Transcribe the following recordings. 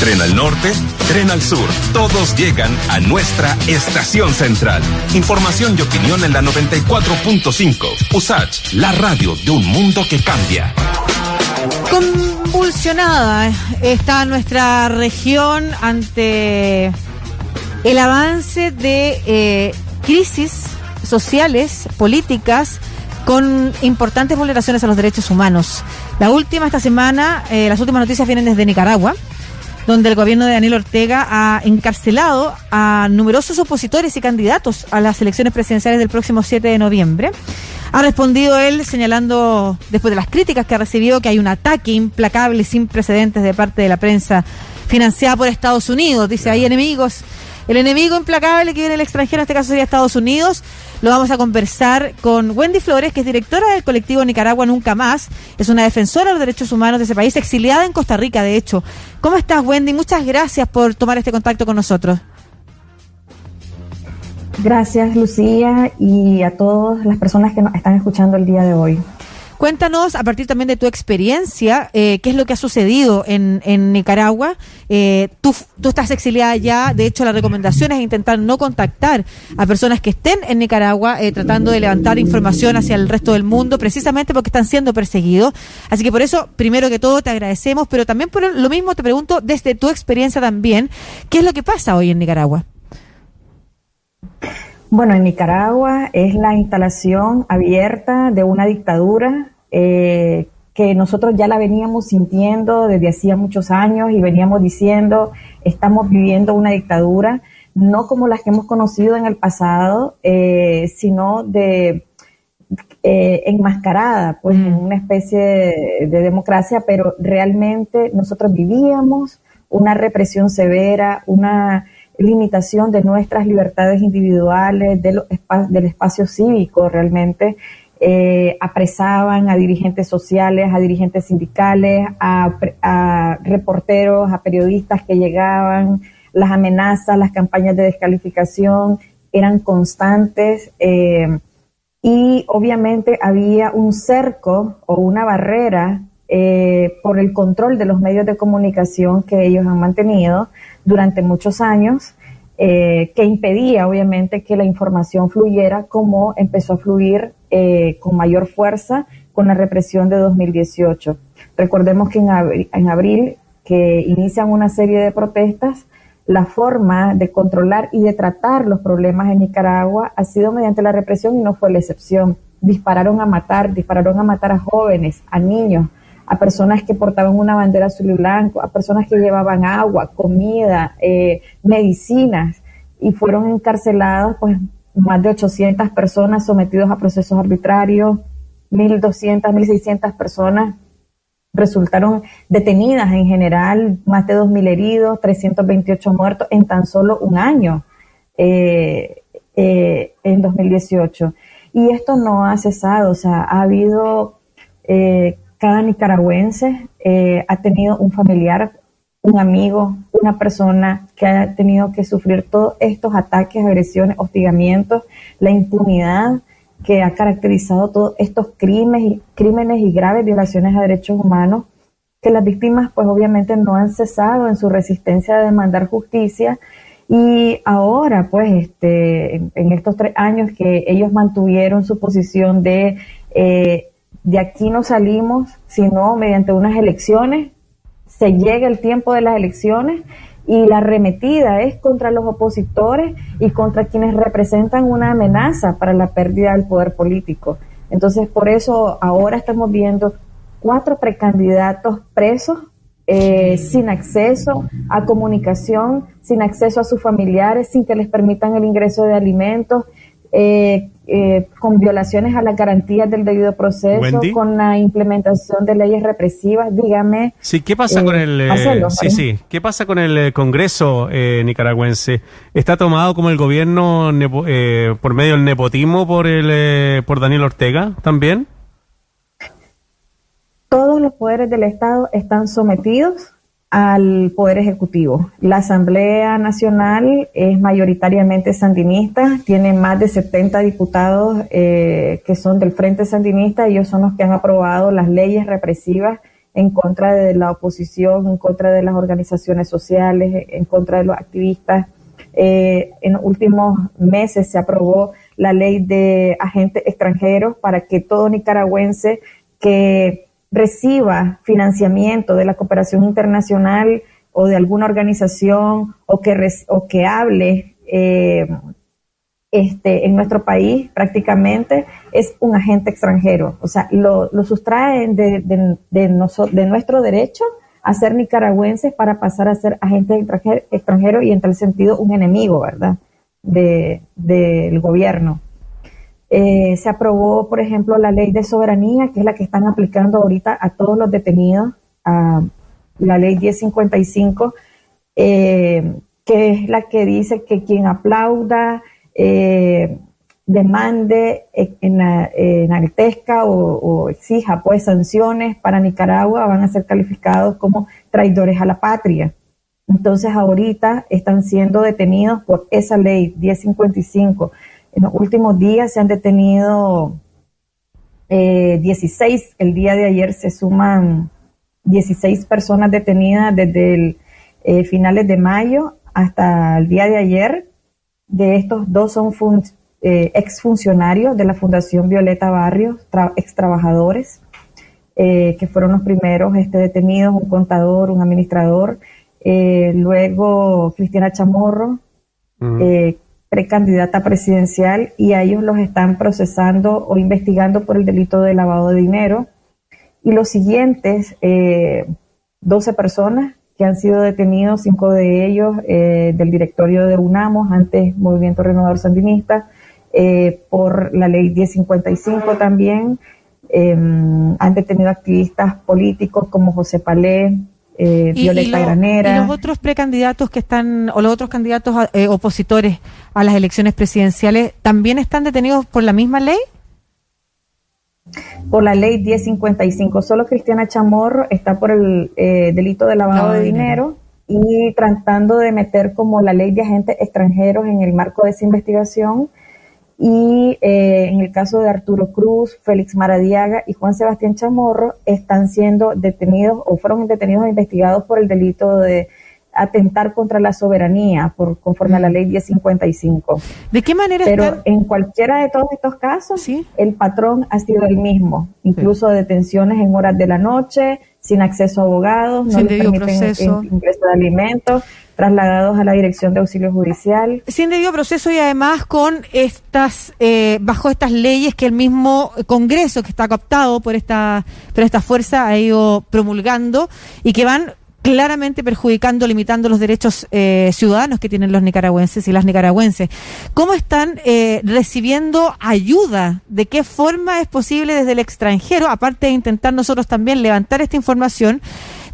Tren al norte, tren al sur, todos llegan a nuestra estación central. Información y opinión en la 94.5. USACH, la radio de un mundo que cambia. Convulsionada está nuestra región ante el avance de eh, crisis sociales, políticas, con importantes vulneraciones a los derechos humanos. La última esta semana, eh, las últimas noticias vienen desde Nicaragua, donde el gobierno de Daniel Ortega ha encarcelado a numerosos opositores y candidatos a las elecciones presidenciales del próximo 7 de noviembre. Ha respondido él señalando, después de las críticas que ha recibido, que hay un ataque implacable sin precedentes de parte de la prensa financiada por Estados Unidos. Dice, hay enemigos el enemigo implacable que viene del extranjero, en este caso sería Estados Unidos. Lo vamos a conversar con Wendy Flores, que es directora del colectivo Nicaragua Nunca Más. Es una defensora de los derechos humanos de ese país, exiliada en Costa Rica, de hecho. ¿Cómo estás, Wendy? Muchas gracias por tomar este contacto con nosotros. Gracias, Lucía, y a todas las personas que nos están escuchando el día de hoy. Cuéntanos, a partir también de tu experiencia, eh, qué es lo que ha sucedido en, Nicaragua. Eh, tú, tú estás exiliada ya, de hecho la recomendación es intentar no contactar a personas que estén en Nicaragua eh, tratando de levantar información hacia el resto del mundo, precisamente porque están siendo perseguidos. Así que por eso, primero que todo, te agradecemos, pero también por lo mismo te pregunto, desde tu experiencia también, ¿qué es lo que pasa hoy en Nicaragua? Bueno, en Nicaragua es la instalación abierta de una dictadura eh, que nosotros ya la veníamos sintiendo desde hacía muchos años y veníamos diciendo, estamos viviendo una dictadura, no como las que hemos conocido en el pasado, eh, sino de eh, enmascarada, pues en una especie de democracia, pero realmente nosotros vivíamos una represión severa, una limitación de nuestras libertades individuales, de del espacio cívico realmente. Eh, apresaban a dirigentes sociales, a dirigentes sindicales, a, reporteros, a periodistas que llegaban, las amenazas, las campañas de descalificación eran constantes eh, y obviamente había un cerco o una barrera eh, por el control de los medios de comunicación que ellos han mantenido durante muchos años, eh, que impedía obviamente que la información fluyera como empezó a fluir eh, con mayor fuerza con la represión de 2018. Recordemos que en en abril que inician una serie de protestas, la forma de controlar y de tratar los problemas en Nicaragua ha sido mediante la represión y no fue la excepción. Dispararon a matar, dispararon a matar a jóvenes, a niños, a personas que portaban una bandera azul y blanco, a personas que llevaban agua, comida, eh, medicinas y fueron encarcelados pues más de 800 personas sometidos a procesos arbitrarios, 1.200, 1.600 personas resultaron detenidas en general, más de 2.000 heridos, 328 muertos en tan solo un año, eh, eh, en 2018. Y esto no ha cesado, o sea, ha habido cada nicaragüense eh, ha tenido un familiar, un amigo, una persona que ha tenido que sufrir todos estos ataques, agresiones, hostigamientos, la impunidad que ha caracterizado todos estos crímenes, crímenes y graves violaciones a derechos humanos, que las víctimas pues obviamente no han cesado en su resistencia a demandar justicia. Y ahora pues este, en, estos tres años que ellos mantuvieron su posición de eh, de aquí no salimos sino mediante unas elecciones, se llega el tiempo de las elecciones y la arremetida es contra los opositores y contra quienes representan una amenaza para la pérdida del poder político. Entonces, por eso ahora estamos viendo cuatro precandidatos presos eh, sin acceso a comunicación, sin acceso a sus familiares, sin que les permitan el ingreso de alimentos, eh, eh, con violaciones a las garantías del debido proceso, con la implementación de leyes represivas. Dígame. Sí, ¿qué pasa con el eh, sí, sí, qué pasa con el Congreso nicaragüense? ¿Está tomado como el gobierno por medio del nepotismo por el por Daniel Ortega también? Todos los poderes del Estado están sometidos al Poder Ejecutivo. La Asamblea Nacional es mayoritariamente sandinista, tiene más de 70 diputados eh, que son del Frente Sandinista, ellos son los que han aprobado las leyes represivas en contra de la oposición, en contra de las organizaciones sociales, en contra de los activistas. Eh, en los últimos meses se aprobó la ley de agentes extranjeros para que todo nicaragüense que reciba financiamiento de la cooperación internacional o de alguna organización o que, o que hable eh, este, en nuestro país prácticamente es un agente extranjero. O sea, lo, lo sustraen de, de, de, de, nuestro derecho a ser nicaragüenses para pasar a ser agentes extranjeros y en tal sentido un enemigo, ¿verdad? del gobierno. Eh, se aprobó, por ejemplo, la ley de soberanía, que es la que están aplicando ahorita a todos los detenidos, a la ley 1055, eh, que es la que dice que quien aplauda, eh, demande, enaltezca o, o, exija pues sanciones para Nicaragua van a ser calificados como traidores a la patria. Entonces ahorita están siendo detenidos por esa ley 1055. En los últimos días se han detenido 16, eh, el día de ayer se suman 16 personas detenidas desde el, eh, finales de mayo hasta el día de ayer de estos dos son eh, exfuncionarios de la Fundación Violeta Barrios, ex trabajadores, eh, que fueron los primeros este, detenidos, un contador, un administrador. Eh, luego Cristiana Chamorro, precandidata presidencial, y a ellos los están procesando o investigando por el delito de lavado de dinero. Y los siguientes, 12 personas que han sido detenidos, cinco de ellos eh, del directorio de UNAMOS, antes Movimiento Renovador Sandinista, eh, por la ley 1055 también. Em, han detenido activistas políticos como José Palé, eh, Violeta Granera. ¿Y los otros precandidatos que están, o los otros candidatos opositores a las elecciones presidenciales, también están detenidos por la misma ley? por la ley 1055. Solo Cristiana Chamorro está por el eh, delito de lavado de dinero y tratando de meter como la ley de agentes extranjeros en el marco de esa investigación. Y eh, en el caso de Arturo Cruz, Félix Maradiaga y Juan Sebastián Chamorro están siendo detenidos o fueron detenidos e investigados por el delito de atentar contra la soberanía por conforme a la ley 1055. ¿De qué manera? Pero en cualquiera de todos estos casos, el patrón ha sido el mismo, incluso detenciones en horas de la noche, sin acceso a abogados, no les permiten proceso. ingreso de alimentos, trasladados a la dirección de auxilio judicial. Sin debido proceso y además con estas, eh, bajo estas leyes que el mismo Congreso que está cooptado por esta, por esta fuerza ha ido promulgando y que van claramente perjudicando, limitando los derechos eh, ciudadanos que tienen los nicaragüenses y las nicaragüenses. ¿Cómo están eh, recibiendo ayuda? ¿De qué forma es posible desde el extranjero, aparte de intentar nosotros también levantar esta información?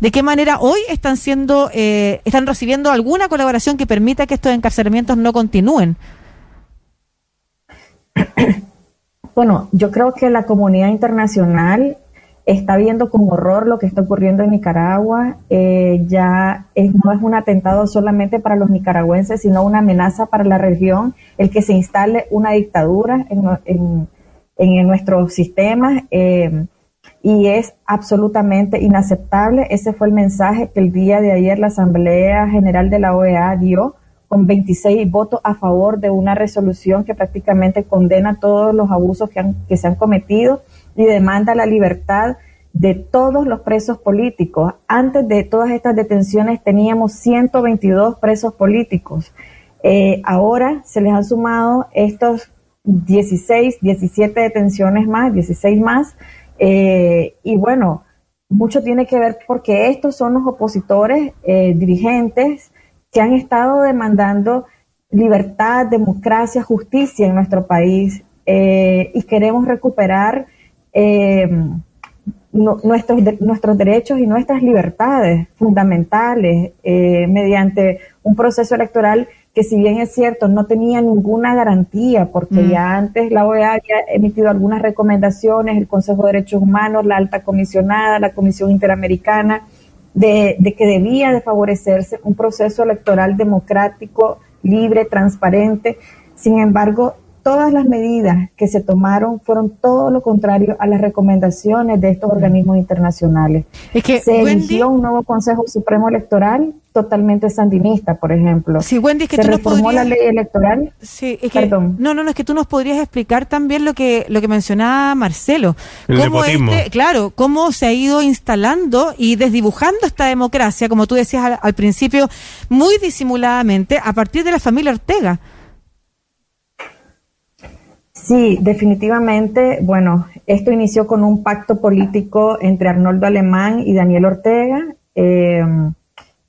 ¿De qué manera hoy están siendo, eh, están recibiendo alguna colaboración que permita que estos encarcelamientos no continúen? Bueno, yo creo que la comunidad internacional está viendo con horror lo que está ocurriendo en Nicaragua. Eh, ya no es un atentado solamente para los nicaragüenses, sino una amenaza para la región, el que se instale una dictadura en, en, en nuestros sistemas. Eh, y es absolutamente inaceptable. Ese fue el mensaje que el día de ayer la Asamblea General de la OEA dio con 26 votos a favor de una resolución que prácticamente condena todos los abusos que, han, que se han cometido y demanda la libertad de todos los presos políticos. Antes de todas estas detenciones teníamos 122 presos políticos. Eh, ahora se les han sumado estos 16, 17 detenciones más, 16 más. Eh, y bueno, mucho tiene que ver porque estos son los opositores eh, dirigentes que han estado demandando libertad, democracia, justicia en nuestro país y queremos recuperar eh, nuestros, nuestros derechos y nuestras libertades fundamentales eh, mediante un proceso electoral que si bien es cierto no tenía ninguna garantía porque mm. ya antes la OEA había emitido algunas recomendaciones, el Consejo de Derechos Humanos, la alta comisionada, la Comisión Interamericana, de, de que debía de favorecerse un proceso electoral democrático, libre, transparente. Sin embargo, todas las medidas que se tomaron fueron todo lo contrario a las recomendaciones de estos organismos internacionales. Es que se eligió un nuevo Consejo Supremo Electoral totalmente sandinista, por ejemplo. Sí, Wendy, que se tú reformó la ley electoral. Sí, es que, Perdón. no, no, no, es que tú nos podrías explicar también lo que lo que mencionaba Marcelo. El cómo este, claro, cómo se ha ido instalando y desdibujando esta democracia, como tú decías al principio, muy disimuladamente a partir de la familia Ortega. Sí, definitivamente. Bueno, esto inició con un pacto político entre Arnoldo Alemán y Daniel Ortega. Eh,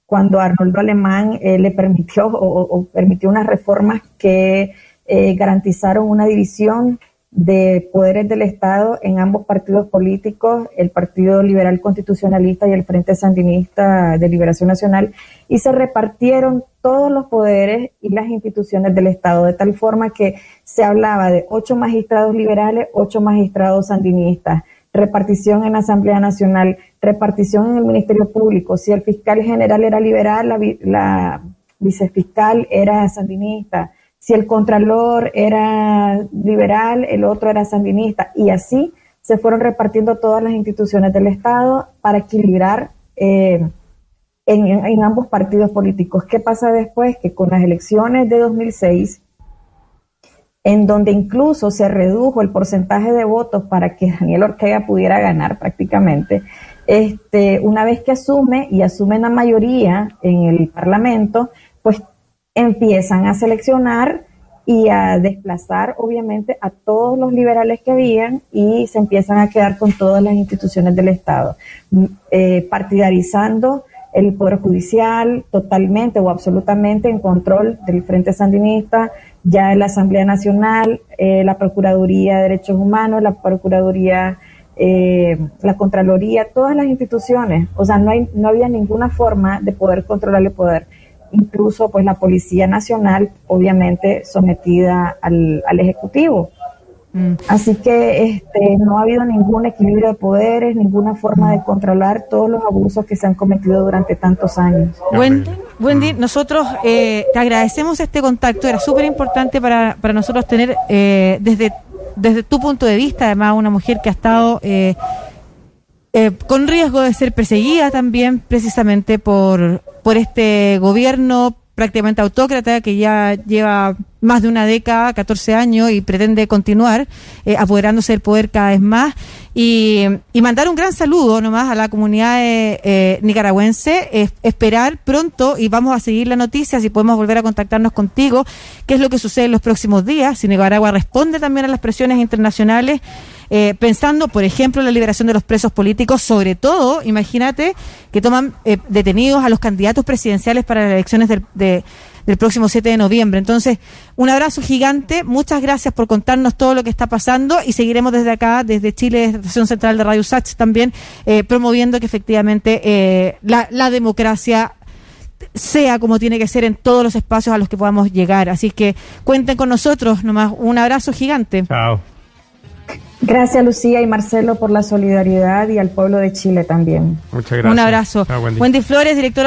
cuando Arnoldo Alemán eh, le permitió o, permitió unas reformas que eh, garantizaron una división de poderes del Estado en ambos partidos políticos, el Partido Liberal Constitucionalista y el Frente Sandinista de Liberación Nacional, y se repartieron todos los poderes y las instituciones del Estado, de tal forma que se hablaba de ocho magistrados liberales, ocho magistrados sandinistas, repartición en la Asamblea Nacional, repartición en el Ministerio Público. Si el fiscal general era liberal, la, la vicefiscal era sandinista. Si el contralor era liberal, el otro era sandinista. Y así se fueron repartiendo todas las instituciones del Estado para equilibrar eh, en, en, ambos partidos políticos. ¿Qué pasa después? Que con las elecciones de 2006 en donde incluso se redujo el porcentaje de votos para que Daniel Ortega pudiera ganar prácticamente, este, una vez que asume y asume la mayoría en el Parlamento, pues empiezan a seleccionar y a desplazar obviamente a todos los liberales que habían y se empiezan a quedar con todas las instituciones del Estado, eh, partidarizando el Poder Judicial totalmente o absolutamente en control del Frente Sandinista, ya la Asamblea Nacional, eh, la Procuraduría de Derechos Humanos, la Procuraduría, eh, la Contraloría, todas las instituciones. O sea, no, hay, no había ninguna forma de poder controlar el poder. Incluso pues la Policía Nacional, obviamente sometida al, al Ejecutivo. Mm. Así que este, no ha habido ningún equilibrio de poderes, ninguna forma de controlar todos los abusos que se han cometido durante tantos años. Wendy, Wendy nosotros eh, te agradecemos este contacto, era súper importante para, para nosotros tener eh, desde, desde tu punto de vista, además una mujer que ha estado... Eh, con riesgo de ser perseguida también precisamente por, por este gobierno prácticamente autócrata que ya lleva más de una década, 14 años y pretende continuar eh, apoderándose del poder cada vez más y, mandar un gran saludo nomás a la comunidad eh, nicaragüense, esperar pronto y vamos a seguir la noticia si podemos volver a contactarnos contigo, qué es lo que sucede en los próximos días, si Nicaragua responde también a las presiones internacionales. Eh, pensando, por ejemplo, en la liberación de los presos políticos, sobre todo, imagínate que toman eh, detenidos a los candidatos presidenciales para las elecciones del, del próximo 7 de noviembre. Entonces, un abrazo gigante, muchas gracias por contarnos todo lo que está pasando y seguiremos desde acá, desde Chile, desde la Estación Central de Radio Sachs también, eh, promoviendo que efectivamente la, la democracia sea como tiene que ser en todos los espacios a los que podamos llegar. Así que cuenten con nosotros, nomás un abrazo gigante. Chao. Gracias Lucía y Marcelo por la solidaridad y al pueblo de Chile también. Muchas gracias. Un abrazo. Wendy. Flores, directora